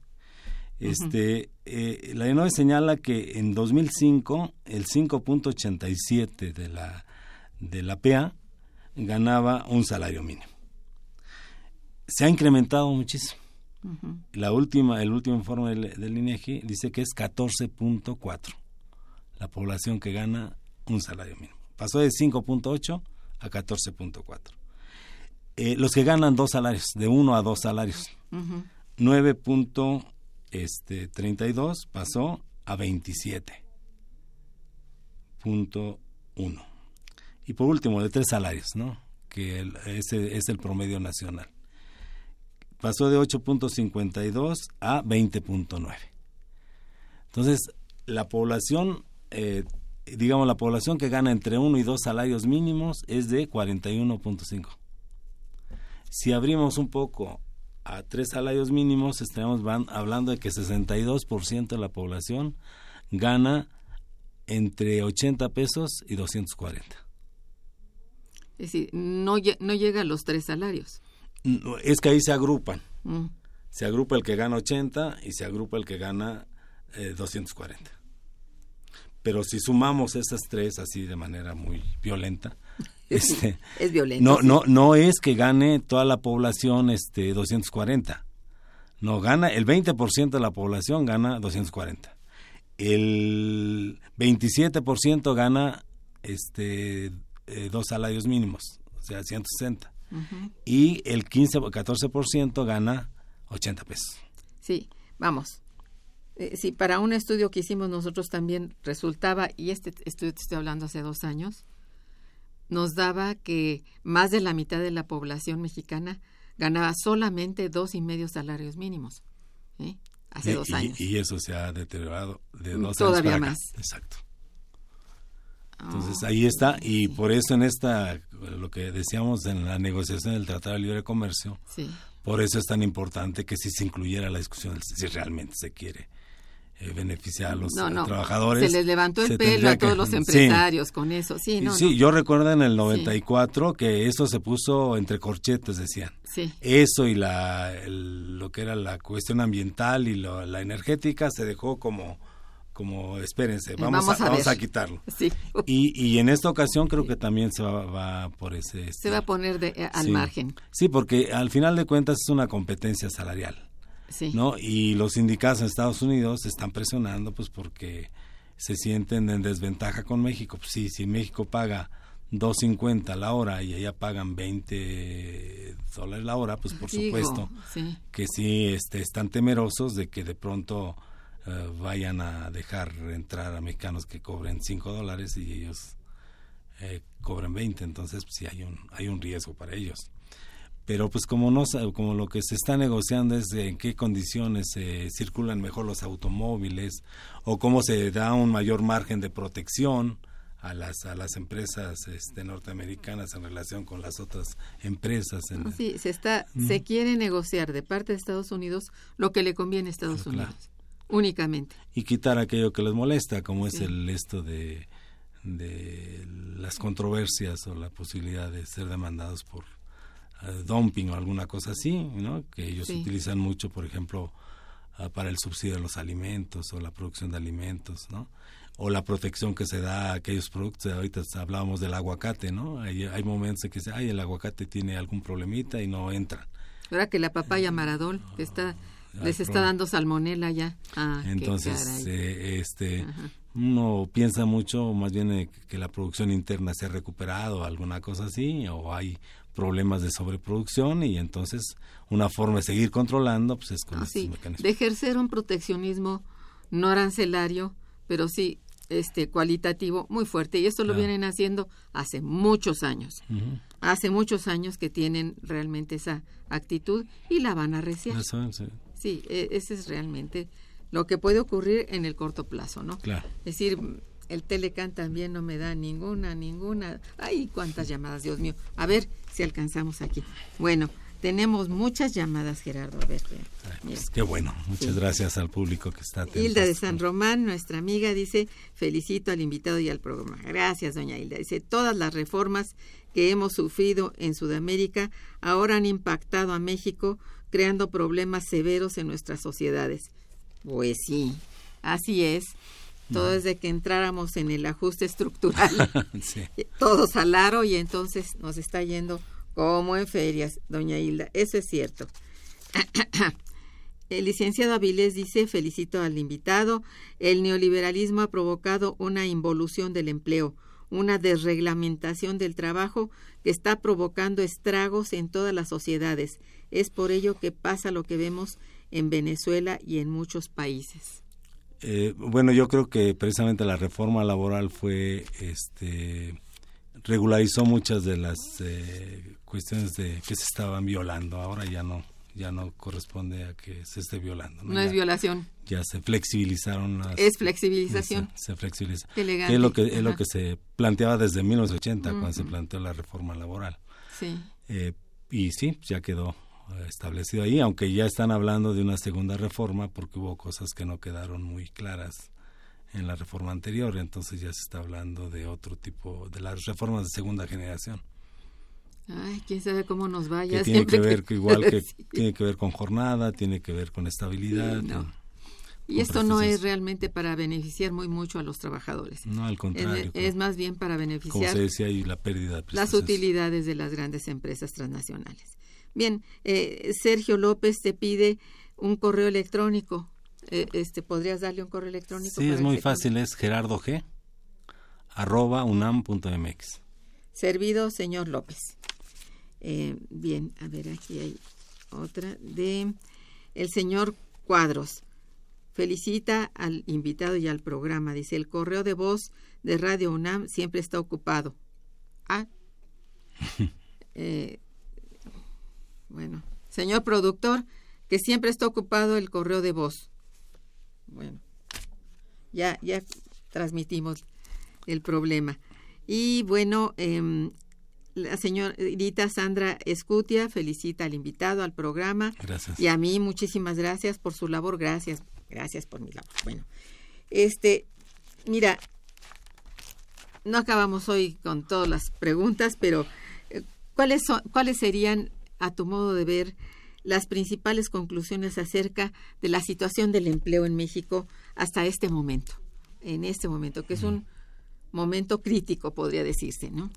este, eh, la ENOE señala que en 2005 el 5.87 de la de la PA ganaba un salario mínimo. Se ha incrementado muchísimo. La última, el último informe del, del, INEGI dice que es 14.4 la población que gana un salario mínimo. Pasó de 5.8 a 14.4. Eh, los que ganan dos salarios, de uno a dos salarios, uh 9 este 32 pasó a 27.1. Y por último, de tres salarios, ¿no? Que el, ese es el promedio nacional. Pasó de 8.52 a 20.9. Entonces, la población, eh, digamos, la población que gana entre uno y dos salarios mínimos es de 41.5. Si abrimos un poco a tres salarios mínimos, estaríamos hablando de que 62% de la población gana entre 80 pesos y 240. Es decir, no, no llega a los tres salarios. Es que ahí se agrupan. Mm. Se agrupa el que gana 80 y se agrupa el que gana eh, 240. Pero si sumamos esas tres así de manera muy violenta, (laughs) este, es violento. No, no, no es que gane toda la población este 240. No, gana el 20% de la población gana 240. El 27% gana este eh, dos salarios mínimos, o sea, 160. Y el 15 14% gana 80 pesos. Sí, vamos. Eh, si para un estudio que hicimos nosotros también resultaba, y este estudio te estoy hablando hace dos años, nos daba que más de la mitad de la población mexicana ganaba solamente dos y medio salarios mínimos. ¿eh? Hace y, dos años. Y, eso se ha deteriorado de dos Todavía años para acá. más. Oh, Entonces ahí está, y por eso en esta, lo que decíamos en la negociación del Tratado de Libre Comercio, sí. por eso es tan importante que si se incluyera la discusión, si realmente se quiere eh, beneficiar a los No, no. trabajadores. Se les levantó el pelo a todos que- los (laughs) sí. empresarios con eso. Sí, no, sí, yo recuerdo en el 94 que eso se puso entre corchetes, decían. Sí. Eso y la, el- lo que era la cuestión ambiental y lo- la energética se dejó como, como espérense, vamos, Vamos a, a vamos a quitarlo. (laughs) Sí. Y, y en esta ocasión creo que también se va, va por ese... Se este, va a poner de, eh, al sí. margen. Sí, porque al final de cuentas es una competencia salarial, Sí. ¿no? Y los sindicatos en Estados Unidos están presionando pues porque se sienten en desventaja con México. Pues sí, si México paga 2.50 la hora y allá pagan 20 dólares la hora, pues por Digo, supuesto Sí. que sí este, están temerosos de que de pronto eh, vayan a dejar entrar a mexicanos que cobren 5 dólares y ellos eh, cobren 20, entonces pues, sí hay un, hay un riesgo para ellos. Pero pues como no como lo que se está negociando es en qué condiciones se circulan mejor los automóviles o cómo se da un mayor margen de protección a las a las empresas este, norteamericanas en relación con las otras empresas en, sí, se está, se quiere negociar de parte de Estados Unidos lo que le conviene a Estados Claro. Unidos, únicamente. y quitar aquello que les molesta, como es el esto de, de las controversias o la posibilidad de ser demandados por eh, dumping o alguna cosa así, ¿no? Que ellos Sí. utilizan mucho, por ejemplo, ah, para el subsidio de los alimentos o la producción de alimentos, ¿no? O la protección que se da a aquellos productos. Ahorita hablábamos del aguacate, ¿no? Hay, hay momentos en que se, ay, el aguacate tiene algún problemita y no entra. Ahora que la papaya Maradol que está les está dando salmonela ya. Ah, Entonces, eh, este, Ajá. uno piensa mucho más bien eh, que la producción interna se ha recuperado, alguna cosa así, o hay problemas de sobreproducción y entonces una forma de seguir controlando pues es con Ah, estos sí, mecanismos. de ejercer un proteccionismo no arancelario, pero sí este cualitativo muy fuerte y esto lo vienen haciendo hace muchos años. Hace muchos años que tienen realmente esa actitud y la van a arreciar. Eso, sí, Sí, e- ese es realmente lo que puede ocurrir en el corto plazo, ¿no? claro. Es decir, el Telecan también no me da ninguna, ninguna. Ay, cuántas llamadas, Dios mío. A ver si alcanzamos aquí. Bueno, tenemos muchas llamadas, Gerardo. A ver. Ay, pues, qué bueno. Muchas Sí. gracias al público que está atento. Hilda de San Román, nuestra amiga, dice, felicito al invitado y al programa. Gracias, doña Hilda. Dice, todas las reformas que hemos sufrido en Sudamérica ahora han impactado a México, creando problemas severos en nuestras sociedades. Pues sí, así es. Todo desde que entráramos en el ajuste estructural, (laughs) sí. todos al aro y entonces nos está yendo como en ferias, doña Hilda. Eso es cierto. (clears throat) El licenciado Avilés dice, felicito al invitado, el neoliberalismo ha provocado una involución del empleo, una desreglamentación del trabajo que está provocando estragos en todas las sociedades. Es por ello que pasa lo que vemos en Venezuela y en muchos países. Eh, bueno, yo creo que precisamente la reforma laboral fue, este, regularizó muchas de las eh, cuestiones de que se estaban violando. Ahora ya no, ya no corresponde a que se esté violando. No es Ya- violación, ya se flexibilizaron las, es flexibilización. se, se flexibiliza que es lo que es lo que se planteaba desde 1980 cuando se planteó la reforma laboral Sí. Eh, y sí ya quedó establecido ahí aunque ya están hablando de una segunda reforma porque hubo cosas que no quedaron muy claras en la reforma anterior entonces ya se está hablando de otro tipo de las reformas de segunda generación Ay, quién sabe cómo nos vaya. que tiene siempre que ver que igual que (laughs) Sí. tiene que ver con jornada tiene que ver con estabilidad Sí, no. con- Y con esto no es realmente para beneficiar muy mucho a los trabajadores. no al contrario es más bien para como beneficiar se decía y la pérdida de las utilidades de las grandes empresas transnacionales. Bien, eh, Sergio López te pide un correo electrónico. Eh, este, ¿Podrías darle un correo electrónico? Sí, es muy fácil, es gerardo g arroba unam.mx. Servido, señor López. Eh, bien, a ver, aquí hay otra de el señor Cuadros. Felicita al invitado y al programa. Dice, el correo de voz de Radio UNAM siempre está ocupado. Ah. (laughs) Eh, bueno, Señor productor, que siempre está ocupado el correo de voz. Bueno, ya, ya transmitimos el problema. Y bueno, eh, la señorita Sandra Escutia felicita al invitado al programa. Gracias. Y a mí muchísimas gracias por su labor. Gracias, gracias por mi labor. Bueno, este, mira, no acabamos hoy con todas las preguntas, pero eh, ¿cuáles, son, ¿cuáles serían, a tu modo de ver, las principales conclusiones acerca de la situación del empleo en México hasta este momento? En este momento, que es un momento crítico, podría decirse, ¿no?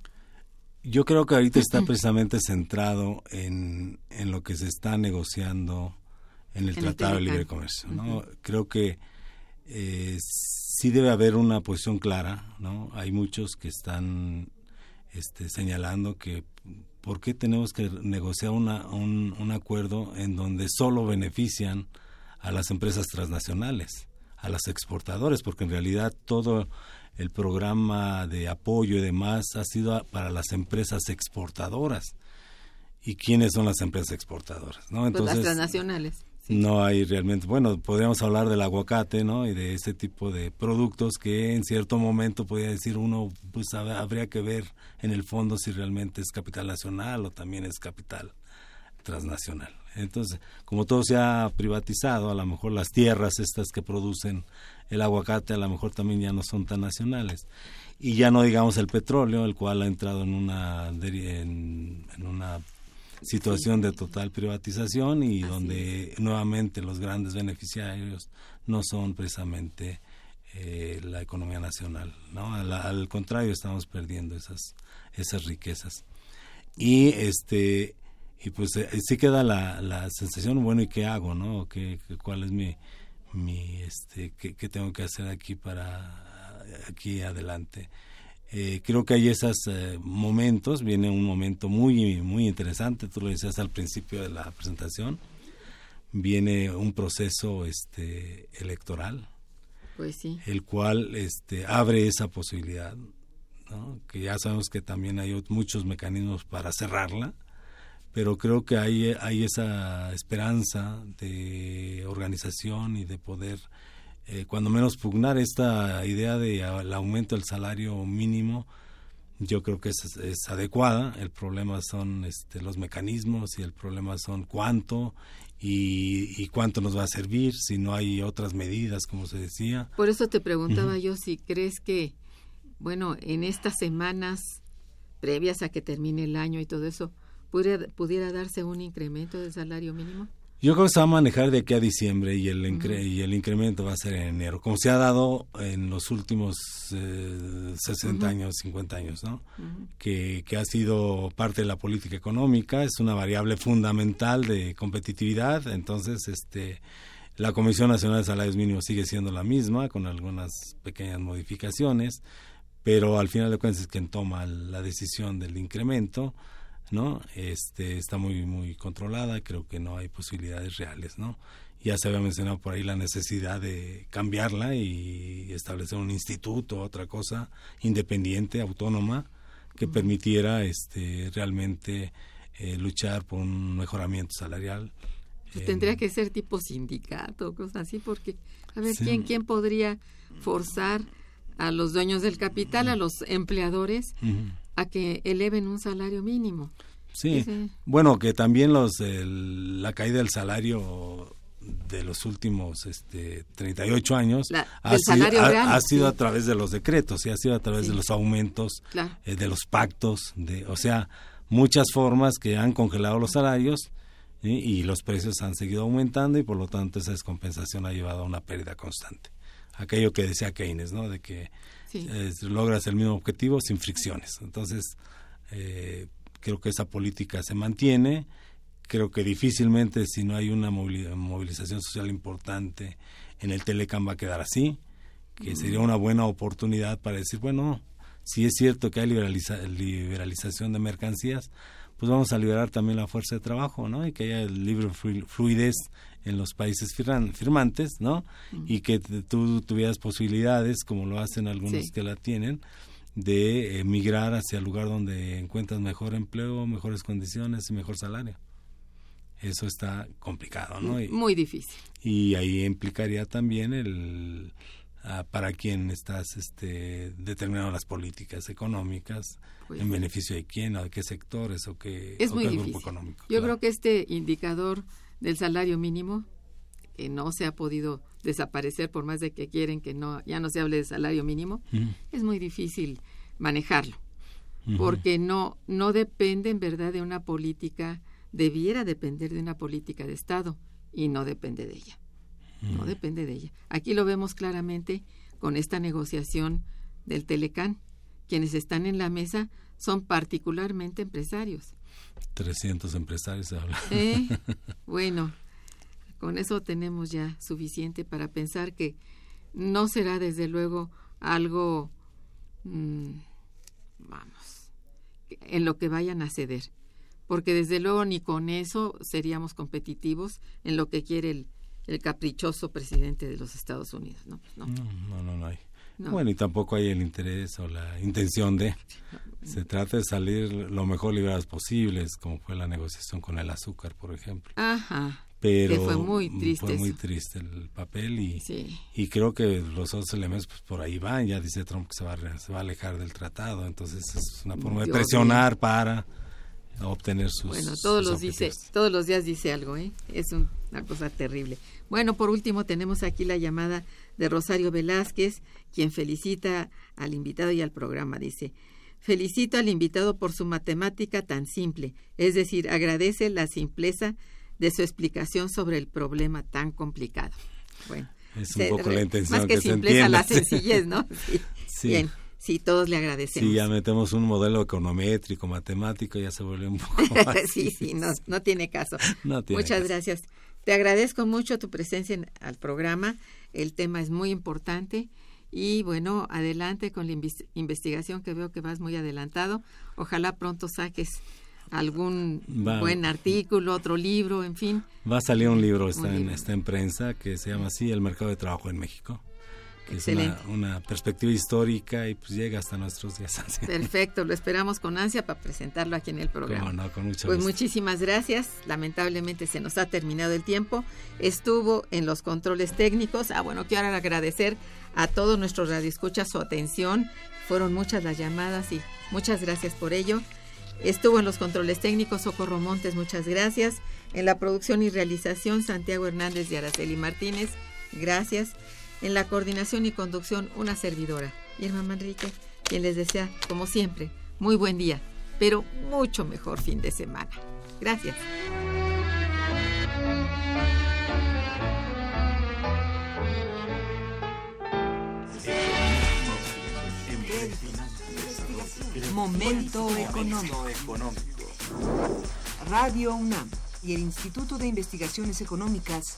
Yo creo que ahorita está precisamente centrado en, en lo que se está negociando en el En el Tratado de. Libre Comercio. ¿no? Creo que eh, sí debe haber una posición clara. ¿no? Hay muchos que están este, señalando que por qué tenemos que negociar una, un, un acuerdo en donde solo benefician a las empresas transnacionales, a las exportadores, porque en realidad todo el programa de apoyo y demás ha sido para las empresas exportadoras. ¿Y quiénes son las empresas exportadoras? ¿no? Pues las Entonces, transnacionales. No hay realmente, bueno, podríamos hablar del aguacate, ¿no? Y de ese tipo de productos que en cierto momento podría decir uno, pues hab- habría que ver en el fondo si realmente es capital nacional o también es capital transnacional. Entonces, como todo se ha privatizado, a lo mejor las tierras estas que producen el aguacate a lo mejor también ya no son tan nacionales. Y ya no digamos el petróleo, el cual ha entrado en una en una situación de total privatización y Así donde nuevamente los grandes beneficiarios no son precisamente eh, la economía nacional, ¿no? Al, al contrario, estamos perdiendo esas esas riquezas. Y este y pues eh, sí queda la, la sensación, bueno, ¿y qué hago, no? ¿Qué, qué- cuál es mi mi este qué, qué tengo que hacer aquí para aquí adelante? Eh, creo que hay esos eh, momentos, viene un momento muy muy interesante, tú lo decías al principio de la presentación, viene un proceso este electoral Pues sí. el cual este abre esa posibilidad ¿no? que ya sabemos que también hay muchos mecanismos para cerrarla pero creo que hay hay esa esperanza de organización y de poder eh, cuando menos pugnar esta idea de el aumento del salario mínimo yo creo que es, es adecuada. El problema son este, los mecanismos y el problema son cuánto y, y cuánto nos va a servir si no hay otras medidas como se decía. Por eso te preguntaba yo si crees que, bueno, en estas semanas previas a que termine el año y todo eso, pudiera, pudiera darse un incremento del salario mínimo. Yo creo que se va a manejar de aquí a diciembre y el, incre- y el incremento va a ser en enero, como se ha dado en los últimos eh, 60 años, 50 años, ¿no? que, que ha sido parte de la política económica, es una variable fundamental de competitividad, entonces este la Comisión Nacional de Salarios Mínimos sigue siendo la misma, con algunas pequeñas modificaciones, pero al final de cuentas es quien toma la decisión del incremento, ¿no? Este está muy muy controlada, creo que no hay posibilidades reales, ¿no? Ya se había mencionado por ahí la necesidad de cambiarla y establecer un instituto, otra cosa independiente, autónoma, que permitiera este realmente eh, luchar por un mejoramiento salarial. Pues Eh, tendría que ser tipo sindicato, cosas así, porque, a ver, Sí. ¿quién, ¿quién podría forzar a los dueños del capital, a los empleadores, ujú. A que eleven un salario mínimo? Sí, Ese- bueno, que también los el- la caída del salario de los últimos este 38 años La- ha, sido, ha- real, ha sido sí. a través de los decretos, y ha sido a través Sí. de los aumentos, Claro. eh, de los pactos, de, o sea, muchas formas que han congelado los salarios ¿sí? y los precios han seguido aumentando y por lo tanto esa descompensación ha llevado a una pérdida constante. Aquello que decía Keynes, ¿no? De que Sí. eh, logras el mismo objetivo sin fricciones. Entonces, eh, creo que esa política se mantiene. Creo que difícilmente, si no hay una movili- movilización social importante en el Telecam, va a quedar así, que sería una buena oportunidad para decir, bueno, si es cierto que hay liberaliza- liberalización de mercancías, pues vamos a liberar también la fuerza de trabajo, ¿no? Y que haya libre flu- fluidez en los países firmantes, ¿no? Y que tú tuvieras posibilidades, como lo hacen algunos Sí. que la tienen, de emigrar hacia el lugar donde encuentras mejor empleo, mejores condiciones y mejor salario. eso está complicado, ¿no? Muy difícil. Y ahí implicaría también el para quién estás este, determinando las políticas económicas, Pues en beneficio de quién, o de qué sectores, o qué, Es o muy qué difícil. grupo económico. Yo claro. creo que este indicador del salario mínimo, que no se ha podido desaparecer por más de que quieren que no ya no se hable de salario mínimo, es muy difícil manejarlo, porque no no depende en verdad de una política, debiera depender de una política de Estado y no depende de ella. No depende de ella. Aquí lo vemos claramente con esta negociación del Telecán. Quienes están en la mesa son particularmente empresarios. 300 empresarios. ¿Eh? (laughs) Bueno, con eso tenemos ya suficiente para pensar que no será desde luego algo, mm, vamos, en lo que vayan a ceder, porque desde luego ni con eso seríamos competitivos en lo que quiere el, el caprichoso presidente de los Estados Unidos. No, pues no. No, no, no, no hay. No. Bueno, y tampoco hay el interés o la intención de. Se trata de salir lo mejor liberados posibles, como fue la negociación con el azúcar, por ejemplo. Ajá. Pero Que fue muy triste Fue muy eso. triste el papel y, Sí. y creo que los otros elementos pues, por ahí van. Ya dice Trump que se va, se va a alejar del tratado, entonces es una forma de presionar para obtener sus. Bueno, todos sus los dice, todos los días dice algo, ¿eh? Es un- una cosa terrible. Bueno, por último tenemos aquí la llamada de Rosario Velázquez, quien felicita al invitado y al programa. Dice, felicito al invitado por su matemática tan simple, es decir, agradece la simpleza de su explicación sobre el problema tan complicado. Bueno, Es un se- poco la intención más que, que se simpleza, la sencillez, ¿no? (laughs) Sí. Sí. Bien, sí, todos le agradecemos. Si ya metemos un modelo econométrico, matemático, ya se vuelve un poco (laughs) más. sí, sí, no, no tiene caso. No tiene Muchas caso. gracias. Te agradezco mucho tu presencia en, al programa. El tema es muy importante. Y bueno, adelante con la investigación que veo que vas muy adelantado. Ojalá pronto saques algún Va. buen artículo, otro libro, en fin. Va a salir un libro, está, Un en, libro. está en prensa, que se llama así, El mercado de trabajo en México. Que es una, una perspectiva histórica y pues llega hasta nuestros días. (laughs) Perfecto, lo esperamos con ansia para presentarlo aquí en el programa. Cómo no, con mucho Pues gusto. muchísimas gracias. Lamentablemente se nos ha terminado el tiempo. Estuvo en los controles técnicos. Ah, bueno, quiero agradecer a todos nuestros radioescuchas su atención. Fueron muchas las llamadas y muchas gracias por ello. Estuvo en los controles técnicos Socorro Montes, muchas gracias. En la producción y realización Santiago Hernández y Araceli Martínez, gracias. En la coordinación y conducción una servidora, Irma Manrique, quien les desea, como siempre, muy buen día, pero mucho mejor fin de semana. Gracias. Momento económico. Radio UNAM y el Instituto de Investigaciones Económicas